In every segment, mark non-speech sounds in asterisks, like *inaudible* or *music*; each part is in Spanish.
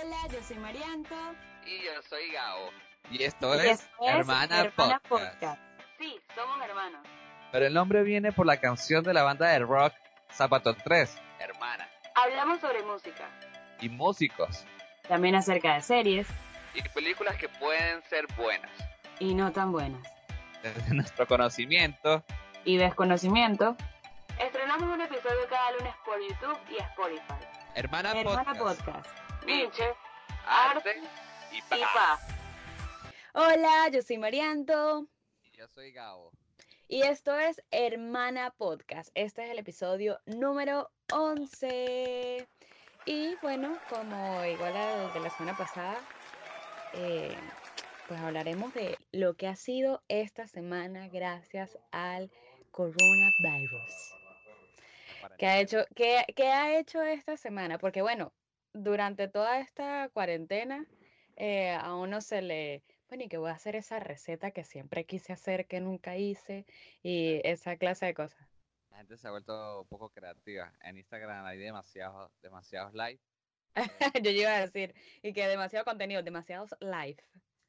Hola, yo soy Marianto. Y yo soy Gabo. Y esto Y es, esto es Hermana, Hermana Podcast. Sí, somos hermanos. Pero el nombre viene por la canción de la banda de rock Zapato 3, Hermana. Hablamos sobre música, Y músicos. también acerca de series Y películas que pueden ser buenas. y no tan buenas. Desde nuestro conocimiento. Y desconocimiento. Estrenamos un episodio cada lunes por YouTube y Spotify. Hermana, Hermana Podcast. Podcast. Pinche Arte y paz. Hola, yo soy Marianto. Y yo soy Gabo. Y esto es Hermana Podcast. Este es el episodio número 11. Y bueno, como igual al de la semana pasada, eh, pues hablaremos de lo que ha sido esta semana gracias al coronavirus. ¿Qué ha hecho, qué, qué ha hecho esta semana? Porque bueno, durante toda esta cuarentena eh, a uno se le, bueno, y que voy a hacer esa receta que siempre quise hacer, que nunca hice, y esa clase de cosas. La gente se ha vuelto un poco creativa. En Instagram hay demasiados, demasiados likes. *laughs* Yo iba a decir, y que demasiado contenido, demasiados live.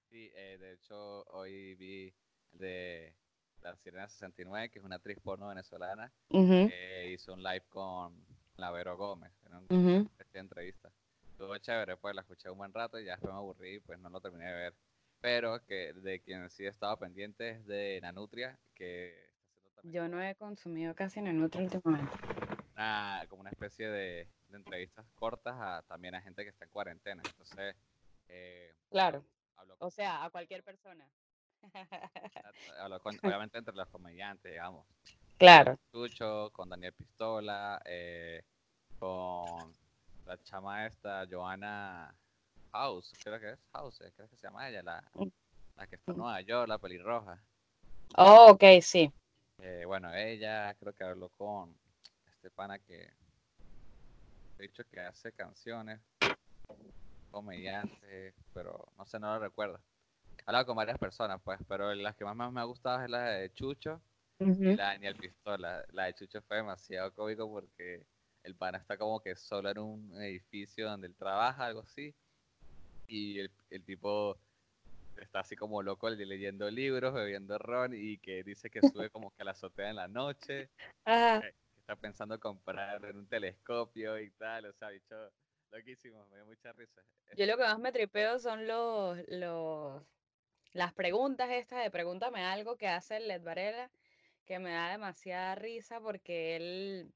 Sí, eh, de hecho hoy vi de La Sirena 69, que es una actriz porno venezolana, que hizo un live con la Vero Gómez, ujú. especie de entrevista. Estuvo chévere, pues la escuché un buen rato y ya después me aburrí, pues no lo terminé de ver. Pero que de quien sí he estado pendiente es de Nanutria, que Yo no he consumido casi Nanutria últimamente. una, como una especie de, de entrevistas cortas a, también a gente que está en cuarentena. Entonces, eh, Claro, habló con o sea, a cualquier persona. Habló con- *laughs* obviamente entre los comediantes, digamos. Claro. Chucho, con Daniel Pistola, eh, con la chama esta, Joana House, creo que es House, eh, creo que se llama ella, la, la que está en. Nueva York, la pelirroja. Oh, ok, sí. Eh, bueno, ella creo que habló con este pana que he dicho que hace canciones, comediante, pero no sé, no lo recuerdo. He hablado con varias personas, pues, pero las que más me- me ha gustado es la de Chucho y la de Daniel Pistola. La de Chucho fue demasiado cómico porque el pana está como que solo en un edificio donde él trabaja, algo así, y el, el tipo está así como loco le- leyendo libros, bebiendo ron y que dice que sube *laughs* como que a la azotea en la noche, Ah, que está pensando comprar un telescopio y tal, o sea, bicho, loquísimo, me dio mucha risa. Yo lo que más me tripeo son los, los, las preguntas estas de pregúntame algo que hace el Led Varela, que me da demasiada risa porque él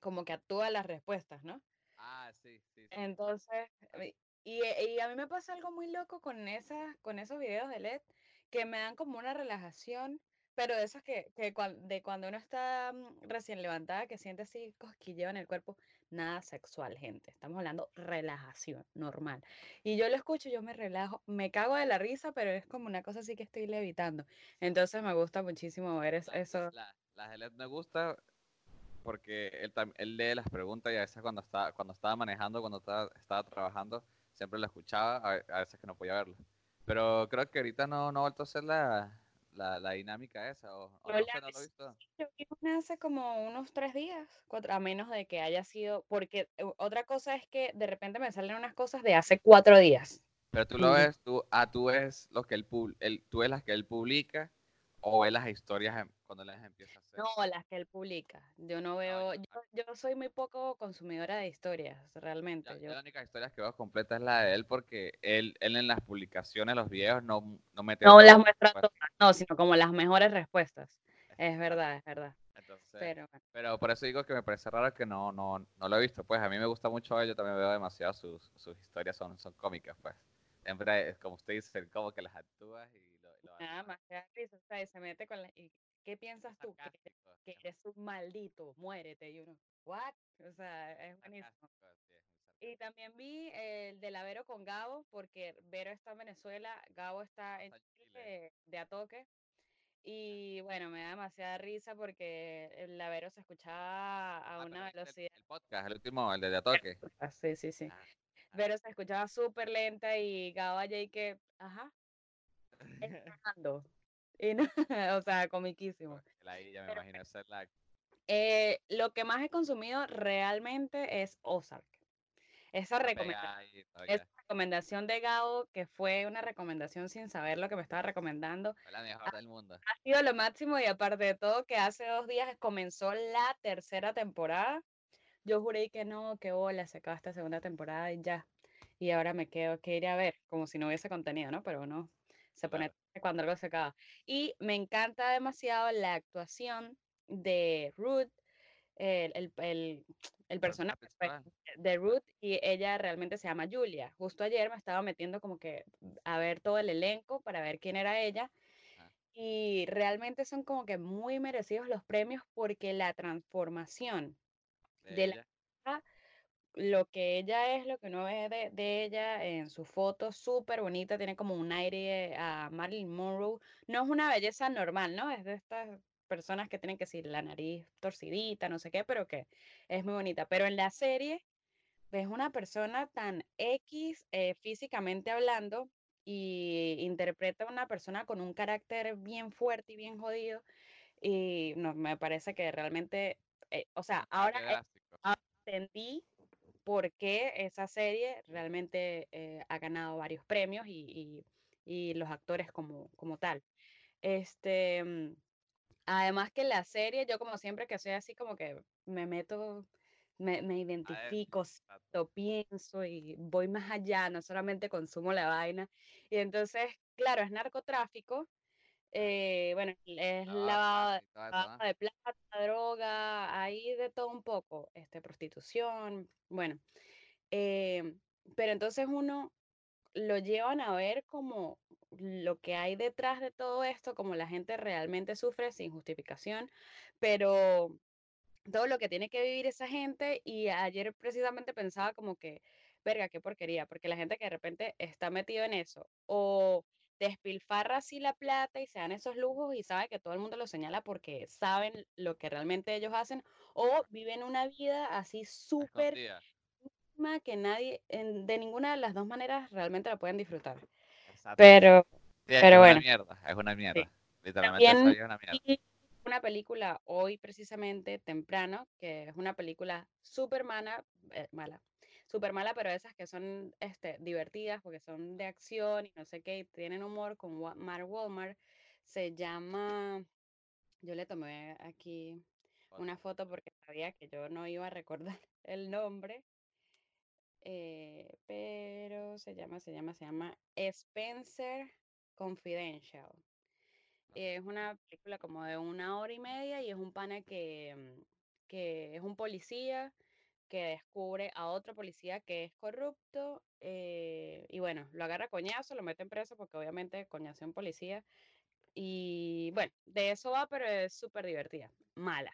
como que actúa las respuestas, ¿no? Ah, sí, sí, sí. Entonces, mi- y, eh, y a mí me pasa algo muy loco con esas, con esos videos de LED que me dan como una relajación, pero de esas que, que cuan- de cuando uno está mm, recién levantada, que siente así cosquilleo en el cuerpo, nada sexual, gente. Estamos hablando relajación normal. Y yo lo escucho, yo me relajo, me cago de la risa, pero es como una cosa así que estoy levitando. Entonces me gusta muchísimo ver es- La- eso. la- las de LED me gusta porque él, él lee las preguntas y a veces cuando estaba, cuando estaba manejando, cuando estaba, estaba trabajando, siempre lo escuchaba, a, a veces que no podía verlo. Pero creo que ahorita no, no ha vuelto a ser la, la, la dinámica esa, o, o no la sé, no lo he vi- visto. Yo vi una hace como unos tres días, cuatro, a menos de que haya sido, porque otra cosa es que de repente me salen unas cosas de hace cuatro días. Pero tú lo ves, tú, ah, tú ves lo que él, él- tú ves las que él publica o ves las historias cuando las empieza a hacer. No, las que él publica. Yo no veo, ya, yo, yo soy muy poco consumidora de historias, realmente. Ya- Yo, la única historia que veo completa es la de él porque él, él en las publicaciones, los videos, no, no mete no las muestra todas, no, sino como las mejores respuestas. Es verdad, es verdad. Entonces, Pero Pero por eso digo que me parece raro que no, no, no lo he visto. Pues a mí me gusta mucho él, yo también veo demasiado sus, sus historias, son, son cómicas, pues. Siempre, como usted dice, como que las actúas y lo, lo nada más o sea, y se mete con la, y ¿qué piensas tú? Que, eres un maldito, muérete, y uno, ¿what? O sea, es buenísimo. Y también vi el de la Vero con Gabo, porque Vero está en Venezuela, Gabo está en Chile. De a toque. Y bueno, me da demasiada risa porque el Lavero se escuchaba a Ah, una viste el- velocidad. El, podcast, el último, el de De Toque. Ah, Sí, sí, sí. Ah, Vero se escuchaba súper lenta y Gabo allá y que, ajá, *laughs* esperando. Y no, *laughs* o sea, comiquísimo. Ahí ya me Pero imagino esa es la Eh, lo que más he consumido realmente es Ozark. Esa recomendación. Esa de Gao, que fue una recomendación sin saber lo que me estaba recomendando, Fue la mejor del mundo. ha sido lo máximo y aparte de todo que hace dos días comenzó la tercera temporada. Yo juré que no, que hola, se acaba esta segunda temporada y ya. Y ahora me quedo que ir a ver, como si no hubiese contenido, ¿no? Pero no, se pone Claro. Cuando algo se acaba. Y me encanta demasiado la actuación de Ruth, el, el, el, el personaje pues, de Ruth, y ella realmente se llama Julia. Justo ayer me estaba metiendo como que a ver todo el elenco para ver quién era ella. Y realmente son como que muy merecidos los premios porque la transformación De de la lo que ella es, lo que uno ve de, de ella en su foto, súper bonita, tiene como un aire a Marilyn Monroe. No es una belleza normal, ¿no? Es de estas personas que tienen que decir la nariz torcidita, no sé qué, pero que es muy bonita. Pero en la serie ves una persona tan X eh, físicamente hablando y interpreta a una persona con un carácter bien fuerte y bien jodido. Y no, me parece que realmente, eh, o sea, ahora entendí por qué esa serie realmente eh, ha ganado varios premios y, y- y los actores como, como tal. Este, mm, además que la serie, yo como siempre que soy así como que me meto, me, me identifico, lo pienso y voy más allá, no solamente consumo la vaina. Y entonces, claro, es narcotráfico, eh, bueno, es de lavado plata de, plata, droga, ahí de todo un poco, este, prostitución, bueno. em, pero entonces uno lo llevan a ver como lo que hay detrás de todo esto, como la gente realmente sufre sin justificación, pero todo lo que tiene que vivir esa gente y ayer precisamente pensaba como que, verga, qué porquería, porque la gente que de repente está metido en eso o despilfarra así la plata y se dan esos lujos y sabe que todo el mundo lo señala porque saben lo que realmente ellos hacen o viven una vida así súper que nadie, en- de ninguna de las dos maneras realmente la pueden disfrutar. Exacto. Pero, Sí, es pero bueno, mierda. Es una sí. mierda. Literalmente También es una mierda. una película hoy precisamente temprano, que es una película súper mala, eh, mala, súper mala, pero esas que son este, divertidas porque son de acción y no sé qué, y tienen humor con Mark Wahlberg. Se llama, yo le tomé aquí una foto porque sabía que yo no iba a recordar *laughs* el nombre, eh, pero se llama, se llama, se llama Spencer Confidential. Es una película como de una hora y media y es un pana que, mm, que es un policía que descubre a otro policía que es corrupto eh, y bueno, lo agarra a coñazo, lo meten preso porque obviamente coñazo a un policía y bueno, de eso va, pero es súper divertida. Mala,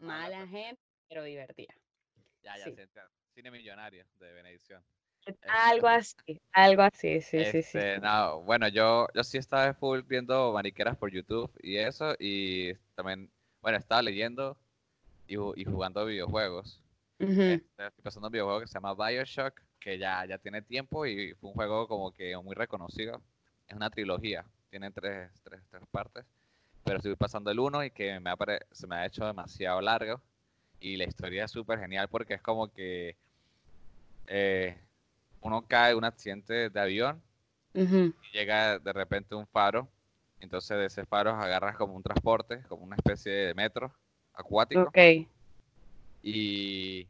Mala, mala pero gente, pero divertida. ya, ya Sí, se. Cine millonario de Benedición. algo Este, así, algo así, sí, sí, sí. este, no, bueno, yo, yo sí estaba full viendo mariqueras por YouTube y eso, y también, bueno, estaba leyendo y jugando videojuegos. Este, estoy pasando un videojuego que se llama Bioshock, que ya, ya tiene tiempo y fue un juego como que muy reconocido. Es una trilogía, tiene tres, tres, tres partes, pero estoy pasando el uno y que me ha pare- se me ha hecho demasiado largo y la historia es súper genial porque es como que eh, uno cae en un accidente de avión y llega de repente un faro, entonces de ese faro agarras como un transporte, como una especie de metro acuático. Ok, y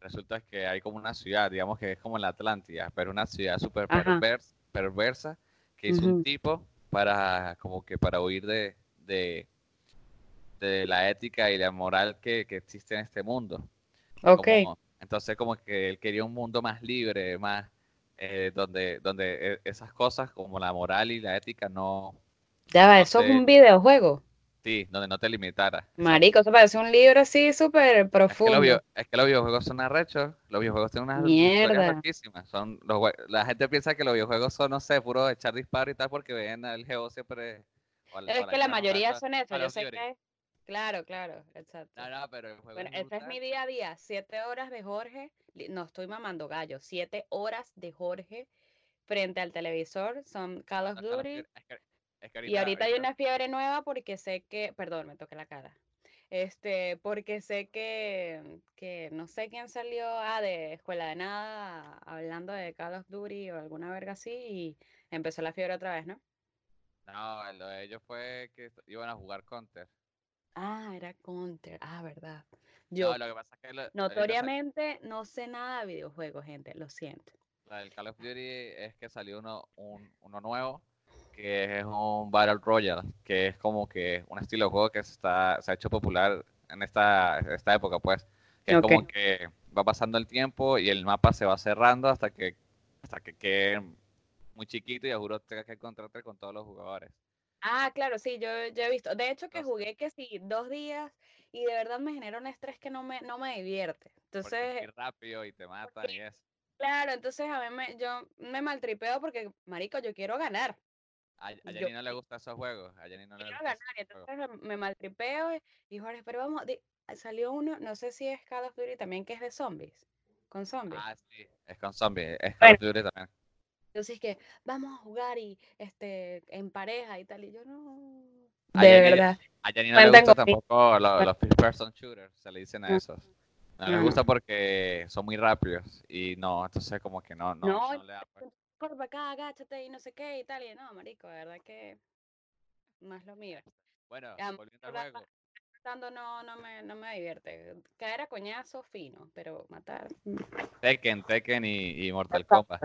resulta que hay como una ciudad, digamos que es como la Atlántida, pero una ciudad súper perversa que hizo un tipo para como que para huir de, de, de la ética y la moral que, que existe en este mundo. ok. Como, entonces como que él quería un mundo más libre, más eh, donde, donde eh, esas cosas como la moral y la ética no, Ya va, no eso es un videojuego. Sí, donde no te limitara. Marico, eso parece un libro así súper Es que, los profundo. es que los videojuegos son arrechos, los videojuegos tienen unas Mierda. Son los, la gente piensa que los videojuegos son, no sé, puro echar disparo y tal, porque ven al geo siempre, al- Es que la mayoría son eso, yo sé que... Claro, claro, exacto. No, no, pero el juego Bueno, es este es mi día a día, siete horas de Jorge, no estoy mamando gallo, siete horas de Jorge frente al televisor son Call of Call of Duty. Es que, y ahorita, ahorita hay una fiebre nueva porque sé que, perdón, me toqué la cara. Este, porque sé que, que no sé quién salió ah, de Escuela de Nada hablando de Call of Duty o alguna verga así y empezó la fiebre otra vez, ¿no? No, lo de ellos fue que iban a jugar Counter. Ah, era Counter. Ah, verdad. No, Yo lo que pasa es que lo- notoriamente no sé nada de videojuegos, gente, lo siento. la del Call of Duty es que salió uno, un- uno nuevo, que es un Battle Royale, que es como que un estilo de juego que se, está, se ha hecho popular en esta, esta época, pues. Que es como que va pasando el tiempo y el mapa se va cerrando hasta que hasta que quede muy chiquito y a juro tengas que encontrarte con todos los jugadores. Ah, claro, sí, yo, yo he visto. De hecho, que Entonces, jugué que sí, dos días y de verdad me genera un estrés que no me, no me divierte. es Entonces, muy rápido y te matan porque, y eso. claro, entonces a mí me, yo me maltripeo porque, marico, yo quiero ganar. A, a Jenny no le gustan esos juegos. A Jenny no le quiero ganar, y entonces me, me maltripeo y, Jorge, pero vamos, di- salió uno, no sé si es Call of Duty también, que es de zombies, con zombies. Ah, sí. Es con zombies. Es Call Bueno, of Duty también. entonces que vamos a jugar y este en pareja y tal, y yo no, A de Jenny, verdad, a Jenny no le gusta tampoco lo- Bueno, los first person shooters, se le dicen a mm, esos. No les mm. gusta porque son muy rápidos y no, entonces como que no, no, No, no le da pues. Corre para acá, agáchate y no sé qué y tal, y no, marico, de verdad que no es lo mío. Bueno, además, volviendo al juego, no, no me, no me divierte. Caer a coñazo, fino, pero matar. mm. Tekken, Tekken y, y Mortal Kombat.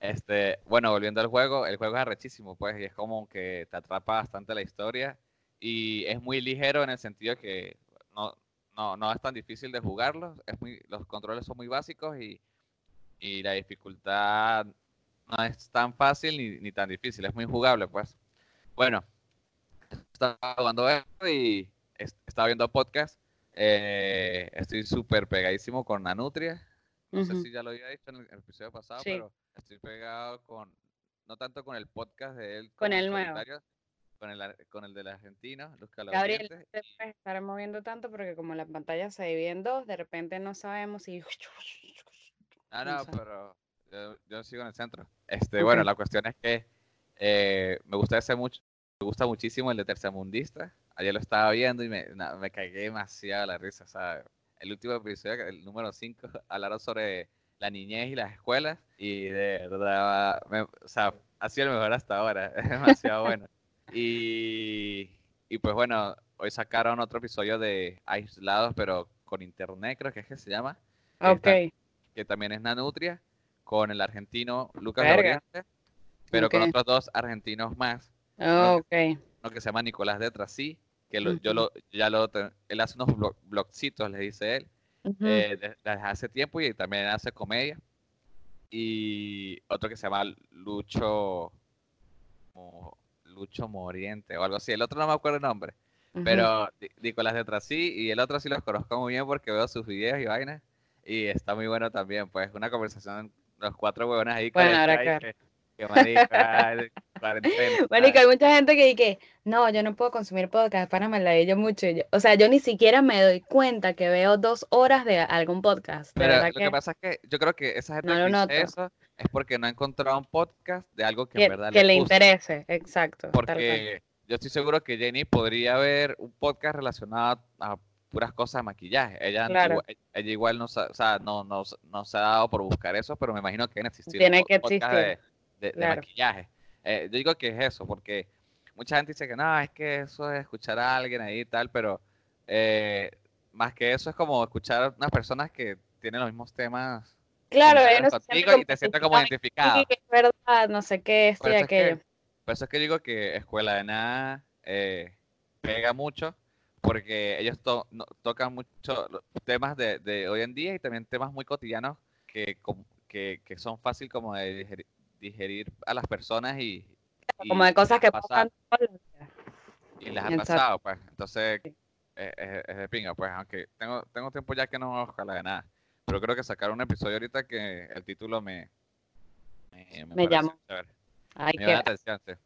Este, bueno, volviendo al juego, el juego es arrechísimo, pues, y es como que te atrapa bastante la historia y es muy ligero en el sentido que no, no, no es tan difícil de jugarlo, es muy, los controles son muy básicos y, y la dificultad no es tan fácil ni, ni tan difícil, es muy jugable, pues. Bueno, estaba jugando esto y es- estaba viendo podcast. eh, estoy súper pegadísimo con Nanutria. No sé si ya lo había dicho en el, episodio pasado, Sí, pero estoy pegado con, no tanto con el podcast de él con el nuevo. con el, con el del argentino, Luz Gabriel, no te Y, puedes estar moviendo tanto porque como la pantalla se divide en dos, de repente no sabemos si... ah, *laughs* No no, pero yo, yo sigo en el centro. Este, bueno, la cuestión es que eh, me gusta ese mucho, me gusta muchísimo el de Tercermundista. Ayer lo estaba viendo y me, na- me cagué demasiado la risa, ¿sabes? El último episodio, el número 5, *laughs* hablaron sobre la niñez y las escuelas y de verdad, me- o sea, ha sido el mejor hasta ahora, *laughs* es demasiado bueno. Y, y pues bueno, hoy sacaron otro episodio de Aislados, pero con internet, creo que es que se llama, Ok, que también es Nanutria, con el argentino Lucas verga. Lauriente, pero con ok, otros dos argentinos más. Uno que, ok. uno que se llama Nicolás de Trasí, que lo- yo lo, ya lo, él hace unos blo- blogcitos, le dice él, eh, desde hace tiempo y también hace comedia. Y otro que se llama Lucho, Lucho Moriente o algo así. El otro no me acuerdo el nombre, ujú. pero Ni- Nicolás de Trasí y el otro sí los conozco muy bien porque veo sus videos y vainas. Y está muy bueno también, pues una conversación, los cuatro huevones ahí Bueno, el habrá que que, marica, cuarentena. *laughs* Hay mucha gente que dice, no, yo no puedo consumir podcast, para me la yo mucho. y yo- o sea, yo ni siquiera me doy cuenta que veo dos horas de algún podcast. Pero lo que que pasa es que yo creo que esa gente no lo que eso es porque no ha encontrado un podcast de algo que en verdad que le le interese, exacto. Porque yo estoy seguro que Jenny podría ver un podcast relacionado a puras cosas de maquillaje. Ella, Claro, igual, ella igual no, o sea, no, no, no se ha dado por buscar eso, pero me imagino que deben existir tiene que existir, de, de- de maquillaje. Eh, yo digo que es eso, porque mucha gente dice que no, es que eso es escuchar a alguien ahí y tal, pero eh, más que eso es como escuchar a unas personas que tienen los mismos temas Claro, contigo y te sientes como identificado, sí, es verdad, no sé qué, esto y eso es aquello. que, por eso es que digo que Escuela de Nada eh, pega mucho, porque ellos to- no- tocan mucho temas de, de hoy en día y también temas muy cotidianos que, com- que, que son fácil como de digerir, digerir a las personas y, Como de cosas que pasan y les ha pasado, pues. Entonces, sí. eh, es, es de pinga, pues, aunque tengo, tengo tiempo ya que no Escuela de Nada. Pero creo que sacaron un episodio ahorita que el título me, me, me Me llamó. Me.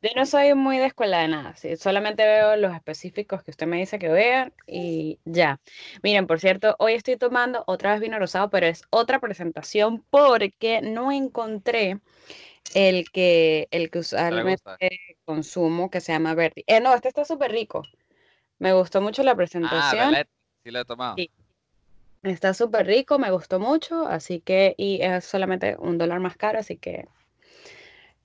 Yo no soy muy de escuela de nada, sí, solamente veo los específicos que usted me dice que vean y ya. Miren, por cierto, hoy estoy tomando otra vez vino rosado, pero es otra presentación porque no encontré el que, el que ¿Te le usualmente consumo, que se llama Verdi. Eh, no, este está súper rico. Me gustó mucho la Ah, presentación. Bellet, Sí lo he tomado. Sí. Está súper rico, me gustó mucho, así que, y es solamente un dólar más caro, así que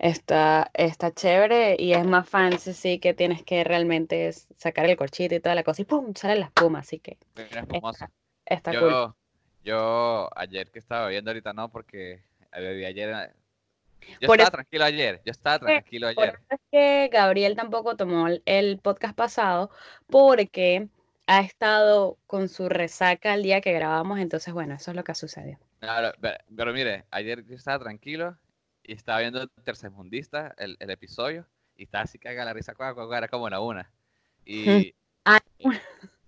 está, está chévere y es más fancy, sí que tienes que realmente sacar el corchito y toda la cosa y ¡pum! sale la espuma, así que espumoso. está cool. Yo, yo ayer que estaba bebiendo, ahorita no, porque bebí ayer. eh, Yo Por estaba eso- tranquilo ayer, yo estaba tranquilo Por ayer. eso es que Gabriel tampoco tomó el- podcast pasado porque ha estado con su resaca el día que grabamos, entonces bueno, eso es lo que sucedió. Claro, pero, pero mire, ayer yo estaba tranquilo y estaba viendo Tercermundista, el, el episodio, y estaba así caga la risa, era como la una. Y *laughs* Ah,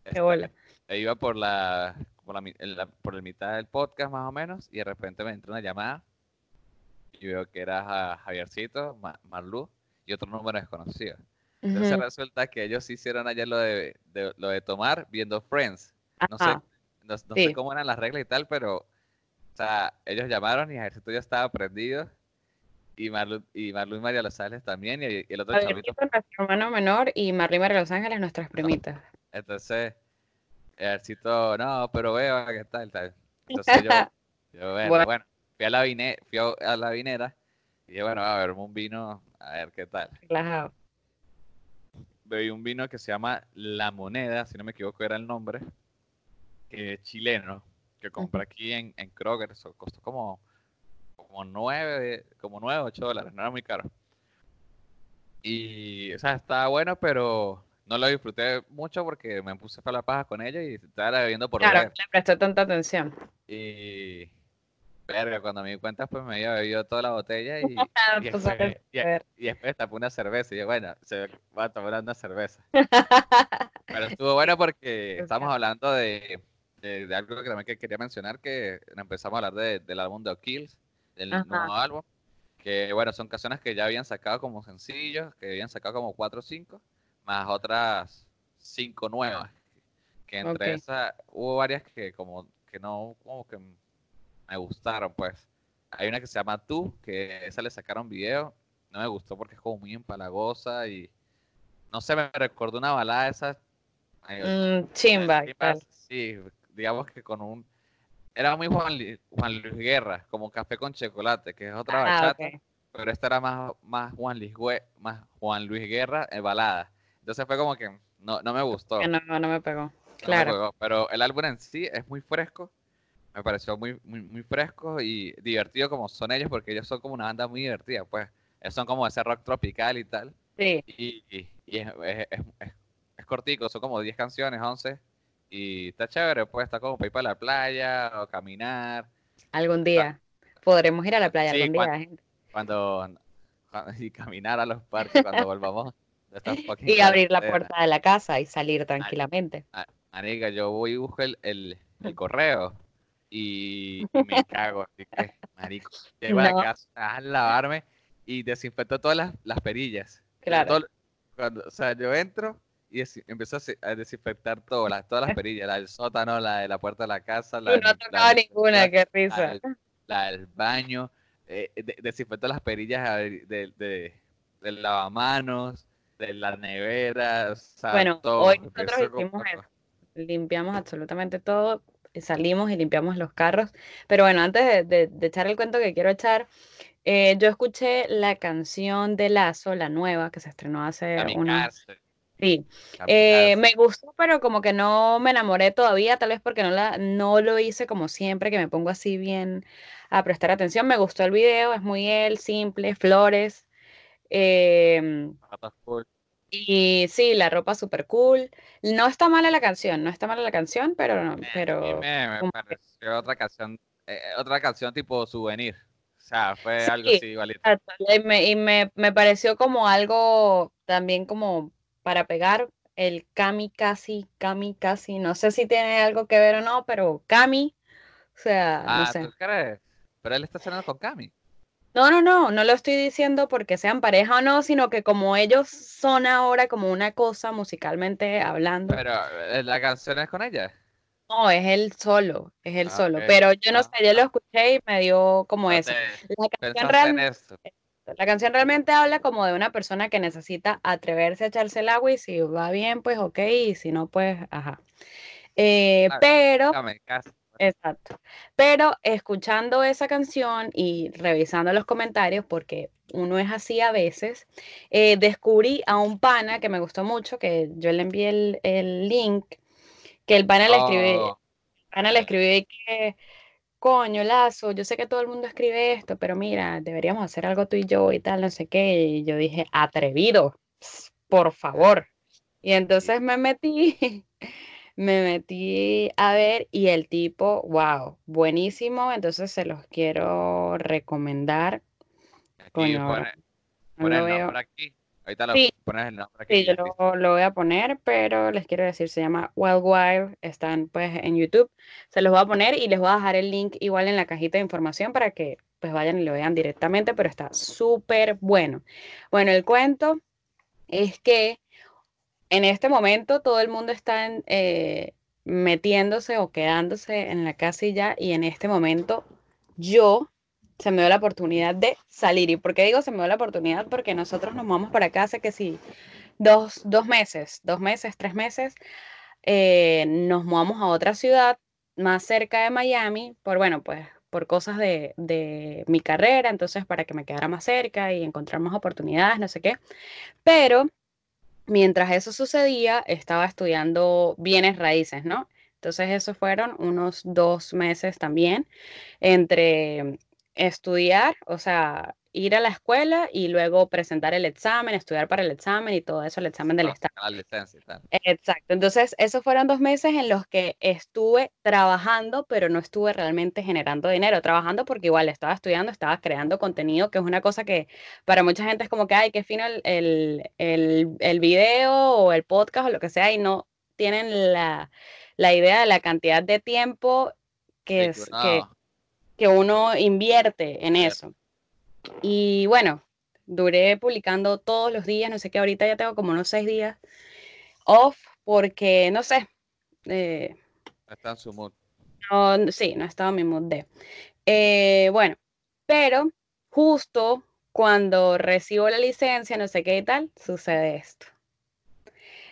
este, bola. e iba por la, por la, mi- en la- por la mitad del podcast más o menos, y de repente me entró una llamada y veo que era Ja- Javiercito, Ma- Marlú y otro número desconocido. Entonces Ujú, resulta que ellos hicieron ayer lo de, de- lo de tomar viendo Friends. No sé, no, no sí. sé cómo eran las reglas y tal, pero, o sea, ellos llamaron y Ejercito ya estaba prendido. Y Marlu y, Marlu y María Los Ángeles también, y, y el otro chavito. Nuestro hermano menor, y Marley María Los Ángeles, nuestras primitas. Entonces, Ejercito, no, pero veo qué tal, tal. Entonces yo, *laughs* yo bueno, Bueno. bueno, fui a la, vine, fui a, la vinera y dije, bueno, a ver, un vino, a ver qué tal. Relajado. bebí un vino que se llama La Moneda, si no me equivoco era el nombre, que es chileno, que compré aquí en, en Kroger, eso costó como, como nueve, como nueve, ocho dólares, no era muy caro. Y, o sea, estaba bueno, pero no lo disfruté mucho porque me puse a la paja con ella y estaba bebiendo por Claro, beber. le presté tanta atención. Y, verga, cuando me di cuenta, pues me había bebido toda la botella y, *laughs* Ah, y después, sabes y- y después tapé una cerveza y yo, bueno, se va a tomar una cerveza. *laughs* Pero estuvo bueno porque estamos hablando de, de, de algo que también que quería mencionar, que empezamos a hablar de- del álbum de Kills, del nuevo álbum, que bueno, son canciones que ya habían sacado como sencillos, que habían sacado como cuatro o cinco, más otras cinco nuevas, que entre esas hubo varias que como que no, como que me gustaron, pues. Hay una que se llama Tú, que esa le sacaron video, no me gustó porque es como muy empalagosa y no sé, me recordó una balada de esas Mm, chimba. Sí, digamos que con un... Era muy Juan, Luis Guerra, como Café con Chocolate, que es otra Ah, bachata, pero esta era más, más, Juan Luis, más Juan Luis Guerra en balada. Entonces fue como que no, no me gustó. Que no no, no me pegó. me Claro. pegó, pero el álbum en sí es muy fresco. Me pareció muy, muy, muy fresco y divertido como son ellos, porque ellos son como una banda muy divertida, pues. Ellos son como ese rock tropical y tal. Sí, Y, y- y es, es, es- es- es cortico, son como 10 canciones, 11. Y está chévere, pues está como para ir para la playa o caminar. algún día. Podremos ir a la playa Sí, algún cuan- día, gente. Cuando, cuando- *laughs* y caminar a los parques cuando volvamos. *laughs* Y abrir la puerta de la casa y salir tranquilamente. Marica, yo voy y busco el, el, el *laughs* correo y, y me cago. Así que, marico, llego a No. la casa a lavarme y desinfecto todas las, las perillas. Claro. Todo- cuando, o sea, yo entro y empiezo a, desinfectar todo, las, todas las *laughs* perillas, la del sótano, la de la puerta de la casa, la del- no del- ninguna, la- qué risa. del- la del baño, eh, de- desinfecto las perillas ver, de, de- del lavamanos, de la nevera, o sea, Bueno, todo. hoy nosotros hicimos eso. Limpiamos absolutamente todo, eh, salimos y limpiamos los carros. Pero bueno, antes de, echar el cuento que quiero echar, eh, yo escuché la canción de Lazo, la nueva, que se estrenó hace. Kamikaze, Sí, eh, me gustó, pero como que no me enamoré todavía, tal vez porque no, la, no lo hice como siempre, que me pongo así bien a prestar atención. Me gustó el video, es muy él, simple, flores. em, Patas full. y sí, la ropa súper cool. No está mala la canción, no está mala la canción, pero, no- pero me, pareció otra canción, eh, otra canción tipo souvenir. O sea, fue Sí, algo así igualito. y me, y me, me pareció como algo también como para pegar el Kami casi, Kami casi. No sé si tiene algo que ver o no, pero Kami, o sea, no Ah, sé. ¿tú crees? Pero él está cenando con Cami. No, no, no, no lo estoy diciendo porque sean pareja o no, sino que como ellos son ahora como una cosa musicalmente hablando. Pero eh, la canción es con ella. No, es él solo, es él Ah, solo. Pero yo no Ah, sé, yo lo escuché y me dio como No eso. La canción, pensaste la canción realmente habla como de una persona que necesita atreverse a echarse el agua y si va bien, pues ok, y si no, pues ajá. Eh, pero, caso. exacto. Pero escuchando esa canción y revisando los comentarios, porque uno es así a veces, eh, descubrí a un pana que me gustó mucho, que yo le envié el, el link, que el pana le escribí, Oh, pana le escribí que, coño, Lazo, yo sé que todo el mundo escribe esto, pero mira, deberíamos hacer algo tú y yo y tal, no sé qué. Y yo dije, atrevido, por favor. Y entonces me metí, *laughs* me metí a ver y el tipo, wow, buenísimo. Entonces se los quiero recomendar. aquí Coño, no el nombre aquí. Ahorita lo Sí, pones el nombre aquí. Sí, yo lo, lo voy a poner, pero les quiero decir, se llama Wild Wild, están pues en YouTube, se los voy a poner y les voy a dejar el link igual en la cajita de información para que pues vayan y lo vean directamente, pero está súper bueno. Bueno, el cuento es que en este momento todo el mundo está en, eh, metiéndose o quedándose en la casa y ya, y en este momento yo se me dio la oportunidad de salir. ¿Y por qué digo se me dio la oportunidad? Porque nosotros nos vamos para casa que si dos, dos meses, dos meses, tres meses, eh, nos mudamos a otra ciudad más cerca de Miami, por bueno, pues por cosas de, de mi carrera, entonces para que me quedara más cerca y encontrar más oportunidades, no sé qué. Pero mientras eso sucedía, estaba estudiando bienes raíces, ¿no? Entonces, esos fueron unos dos meses también entre estudiar, o sea, ir a la escuela y luego presentar el examen, estudiar para el examen y todo eso, el examen del Para Estado. sacar la licencia y tal. Exacto. Entonces, esos fueron dos meses en los que estuve trabajando, pero no estuve realmente generando dinero. Trabajando porque igual estaba estudiando, estaba creando contenido, que es una cosa que para mucha gente es como que, ay, qué fino el, el, el, el video o el podcast o lo que sea, y no tienen la, la idea de la cantidad de tiempo que, es, que que, uno- invierte en eso. Y bueno, duré publicando todos los días, no sé qué, ahorita ya tengo como unos seis días off porque, no sé, eh, está en su mood. no, sí, no estaba en mi mood de. Eh, bueno, pero justo cuando recibo la licencia, no sé qué y tal, sucede esto.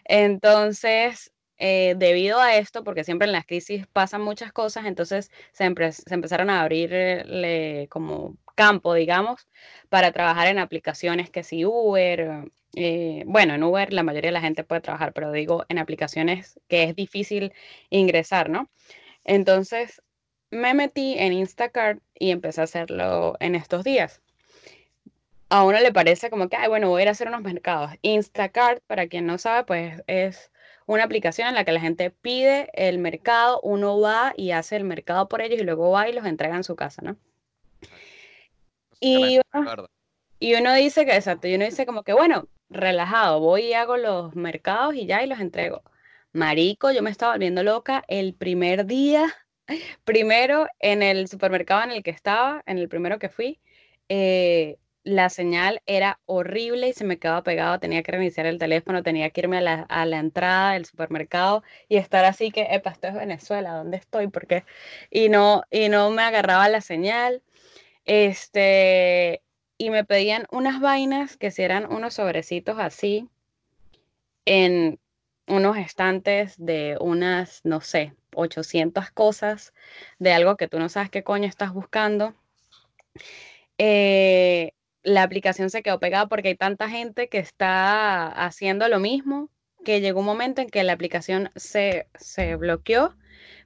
Entonces, eh, debido a esto, porque siempre en las crisis pasan muchas cosas, entonces se, se empezaron a abrirle como campo, digamos, para trabajar en aplicaciones que si Uber, eh, bueno, en Uber la mayoría de la gente puede trabajar, pero digo en aplicaciones que es difícil ingresar, ¿no? Entonces me metí en Instacart y empecé a hacerlo en estos días. A uno le parece como que, ay, bueno, voy a ir a hacer unos mercados. Instacart, para quien no sabe, pues es una aplicación en la que la gente pide el mercado, uno va y hace el mercado por ellos y luego va y los entrega en su casa, ¿no? Y, bueno, y uno dice que, exacto, y uno dice como que, bueno, relajado, voy y hago los mercados y ya y los entrego. Marico, yo me estaba volviendo loca el primer día, *laughs* primero en el supermercado en el que estaba, en el primero que fui, eh, la señal era horrible y se me quedaba pegado, tenía que reiniciar el teléfono, tenía que irme a la, a la entrada del supermercado y estar así que, epa, esto es Venezuela, ¿dónde estoy? ¿Por qué? Y no, y no me agarraba la señal. Este, y me pedían unas vainas que si eran unos sobrecitos así en unos estantes de unas, no sé, 800 cosas de algo que tú no sabes qué coño estás buscando. Eh, la aplicación se quedó pegada porque hay tanta gente que está haciendo lo mismo que llegó un momento en que la aplicación se, se bloqueó,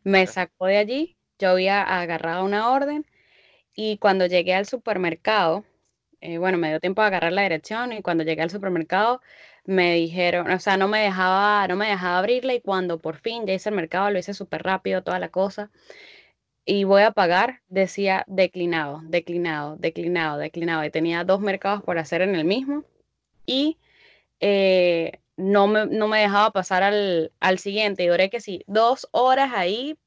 me sacó de allí, yo había agarrado una orden y cuando llegué al supermercado, eh, bueno, me dio tiempo de agarrar la dirección y cuando llegué al supermercado me dijeron, o sea, no me dejaba, no me dejaba abrirla y cuando por fin ya hice el mercado, lo hice súper rápido, toda la cosa, y voy a pagar, decía declinado, declinado, declinado, declinado, y tenía dos mercados por hacer en el mismo y eh, no, me, no me dejaba pasar al, al siguiente y duré que sí, dos horas ahí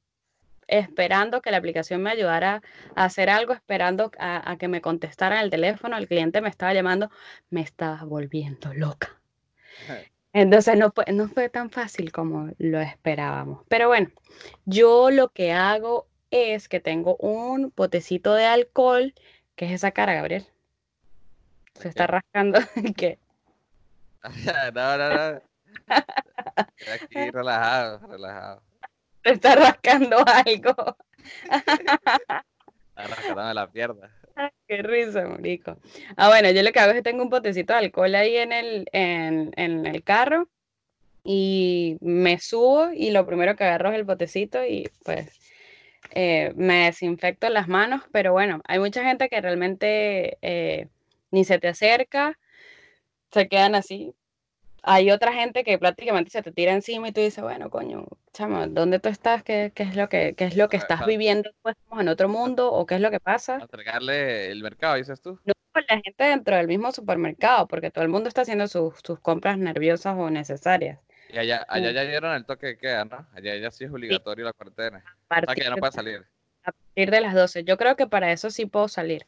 esperando que la aplicación me ayudara a hacer algo, esperando a, a que me contestaran el teléfono, el cliente me estaba llamando, me estaba volviendo loca. Entonces no fue, no fue tan fácil como lo esperábamos. Pero bueno, yo lo que hago es que tengo un potecito de alcohol, que es esa cara, Gabriel. Se está rascando. *laughs* que *laughs* no, no, no. Aquí relajado, relajado. te está rascando algo. *laughs* Está rascándome la pierna. Ay, qué risa, marico. Ah, bueno, yo lo que hago es que tengo un potecito de alcohol ahí en el, en, en el carro y me subo y lo primero que agarro es el potecito y pues eh, me desinfecto las manos, pero bueno, hay mucha gente que realmente eh, ni se te acerca, se quedan así. Hay otra gente que prácticamente se te tira encima y tú dices, bueno, coño, chama, ¿dónde tú estás? ¿Qué, qué es lo que, qué es lo que estás viviendo? Pues, ¿Estamos en otro mundo o qué es lo que pasa? Entregarle el mercado, dices tú. No, la gente dentro del mismo supermercado, porque todo el mundo está haciendo sus, sus compras nerviosas o necesarias. Y allá, allá ya dieron el toque de queda, ¿no? Allá ya sí es obligatorio la cuarentena. O sea que ya no puede salir. A partir de las 12. Yo creo que para eso sí puedo salir.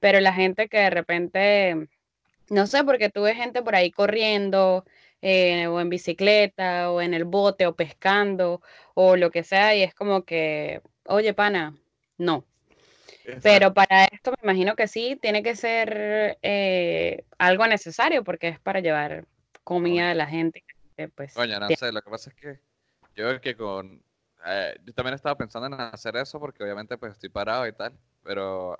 Pero la gente que de repente, no sé, porque tuve gente por ahí corriendo, eh, o en bicicleta, o en el bote, o pescando, o lo que sea, y es como que, oye, pana, no. Pero para esto me imagino que sí, tiene que ser eh, algo necesario, porque es para llevar comida a la gente. Pues, Coño, no sé, lo que pasa es que yo creo que con... Eh, yo también estaba pensando en hacer eso porque obviamente pues estoy parado y tal, pero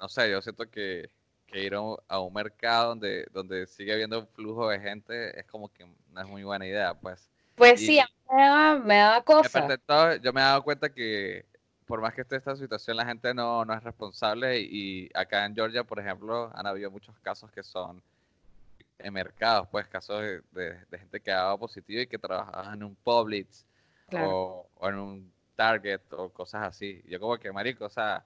no sé, yo siento que, que ir a un, mercado donde, donde sigue habiendo un flujo de gente es como que no es muy buena idea, pues. Pues sí, me da, me da cosa. yo me he dado cuenta que por más que esté esta situación, la gente no, no es responsable y acá en Georgia, por ejemplo, han habido muchos casos que son en mercados, pues casos de, gente que ha dado positivo y que trabajaba en un Publix o, en un Target o cosas así. Yo como que, marico, o sea,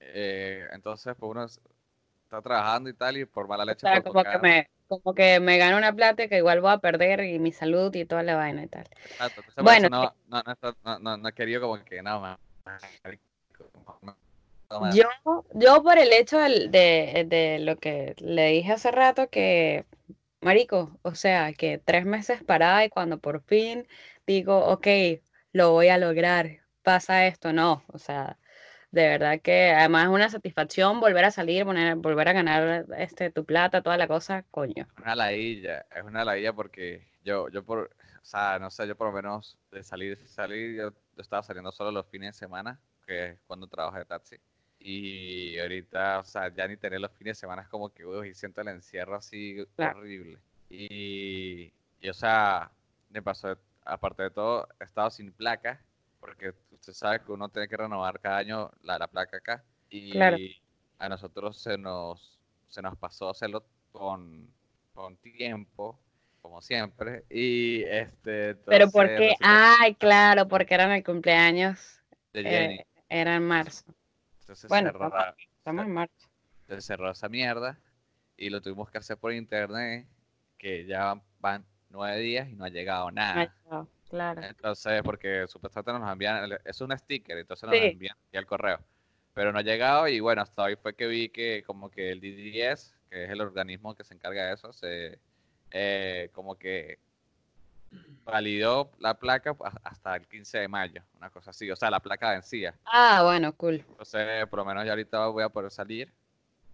eh, entonces pues uno está trabajando y tal y por mala leche. como, que me, como que me gano una plata que igual voy a perder y mi salud y toda la vaina y tal. bueno, no, no, no, no, no, he querido como que, no, yo, yo por el hecho de, de, lo que le dije hace rato, que, Marico, o sea, que tres meses parada y cuando por fin digo, ok, lo voy a lograr, pasa esto, no, o sea, de verdad que además es una satisfacción volver a salir, volver a ganar este, tu plata, toda la cosa, coño. Una ladilla, es una ladilla porque yo, yo por, o sea, no sé, yo por lo menos de salir, salir, yo, estaba saliendo solo los fines de semana, que es cuando trabajo de taxi. Y ahorita, o sea, ya ni tener los fines de semana es como que, uy, siento el encierro así horrible. Y, y, o sea, me pasó, aparte de todo, he estado sin placa, porque usted sabe que uno tiene que renovar cada año la, la placa acá. Y a nosotros se nos, se nos pasó hacerlo con, con tiempo, como siempre. Y este. Pero porque, ay, claro, porque eran el cumpleaños. De eh, era en marzo bueno, estamos en marcha. Se cerró esa mierda y lo tuvimos que hacer por internet, que ya van nueve días y no ha llegado nada. claro. Entonces, porque supuestamente nos envían, es un sticker, entonces nos envían aquí al correo. Pero no ha llegado y bueno, hasta hoy fue que vi que como que el DDS, que es el organismo que se encarga de eso, se eh, como que validó la placa hasta el 15 de mayo, una cosa así, o sea, la placa vencía. Ah, bueno, cool. Entonces, por lo menos ya ahorita voy a poder salir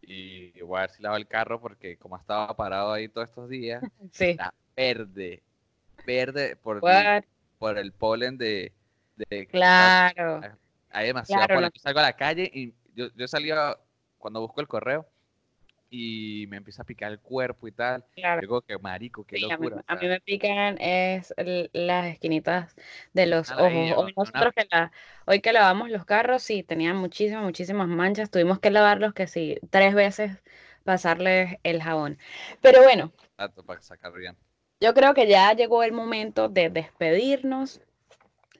y voy a ver si lavo el carro porque como estaba parado ahí todos estos días, *laughs* está verde, verde por, el, por el polen de... claro. Hay demasiado polen. Yo salgo a la calle y yo, yo salí cuando busco el correo, y me empieza a picar el cuerpo y tal. Claro. Digo que marico, qué locura. A mí, me pican es las esquinitas de los ojos. Hoy nosotros que la, hoy que lavamos los carros, sí, tenían muchísimas, muchísimas manchas. Tuvimos que lavarlos que sí, tres veces pasarles el jabón. Pero bueno. para sacar bien. Yo creo que ya llegó el momento de despedirnos.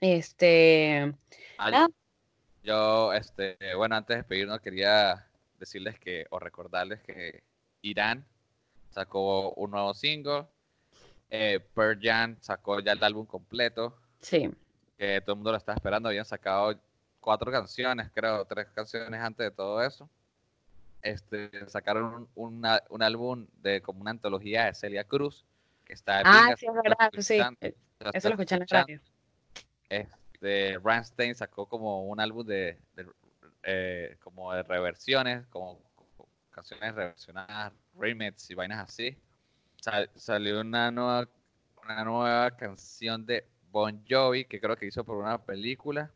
Este. yo, este, bueno, antes de despedirnos quería decirles que, o recordarles que Irán sacó un nuevo single, eh, Pearl Jam sacó ya el álbum completo. Sí. Que todo el mundo lo estaba esperando, habían sacado cuatro canciones, creo, tres canciones antes de todo eso. Este, sacaron un, un álbum de como una antología de Celia Cruz, que está Ah, sí, es verdad, sí. Eso lo escuché en la radio. Este, Rammstein sacó como un álbum de, de eh, como de reversiones, como, canciones reversionadas, remix y vainas así. salió una nueva, una nueva canción de Bon Jovi, que creo que hizo por una película.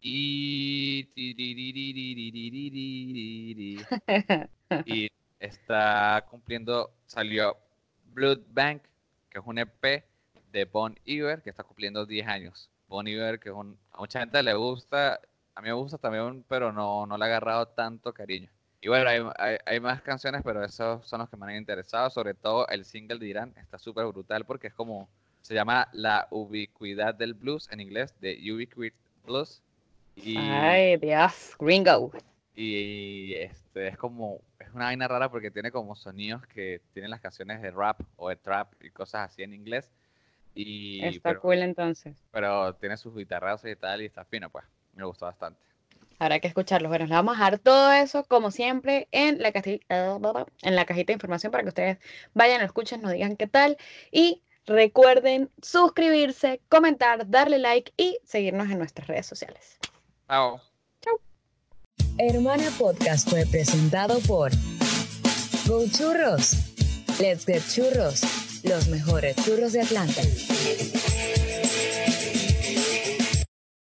Y. *laughs* Y está cumpliendo. Salió Blood Bank, que es un EP de Bon Iver, que está cumpliendo 10 años. Bon Iver, que es un, a mucha gente le gusta, a mí me gusta también, pero no, no le ha agarrado tanto cariño. Y bueno, hay, hay, hay, más canciones, pero esos son los que me han interesado. Sobre todo el single de Irán está súper brutal porque es como, se llama La Ubicuidad del Blues en inglés, de Ubiquit Blues. Y, Ay, Dios, gringo. Y este es como, es una vaina rara porque tiene como sonidos que tienen las canciones de rap o de trap y cosas así en inglés. Y, está cool entonces. Pero tiene sus guitarras y tal y está fino, pues. Me gustó bastante. Habrá que escucharlo. Bueno, le vamos a dejar todo eso, como siempre, en la, cajita, en la cajita de información para que ustedes vayan, lo escuchen, nos digan qué tal. Y recuerden suscribirse, comentar, darle like y seguirnos en nuestras redes sociales. Chao. Chao. Hermana Podcast fue presentado por Go Churros. Let's get churros. Los mejores churros de Atlanta.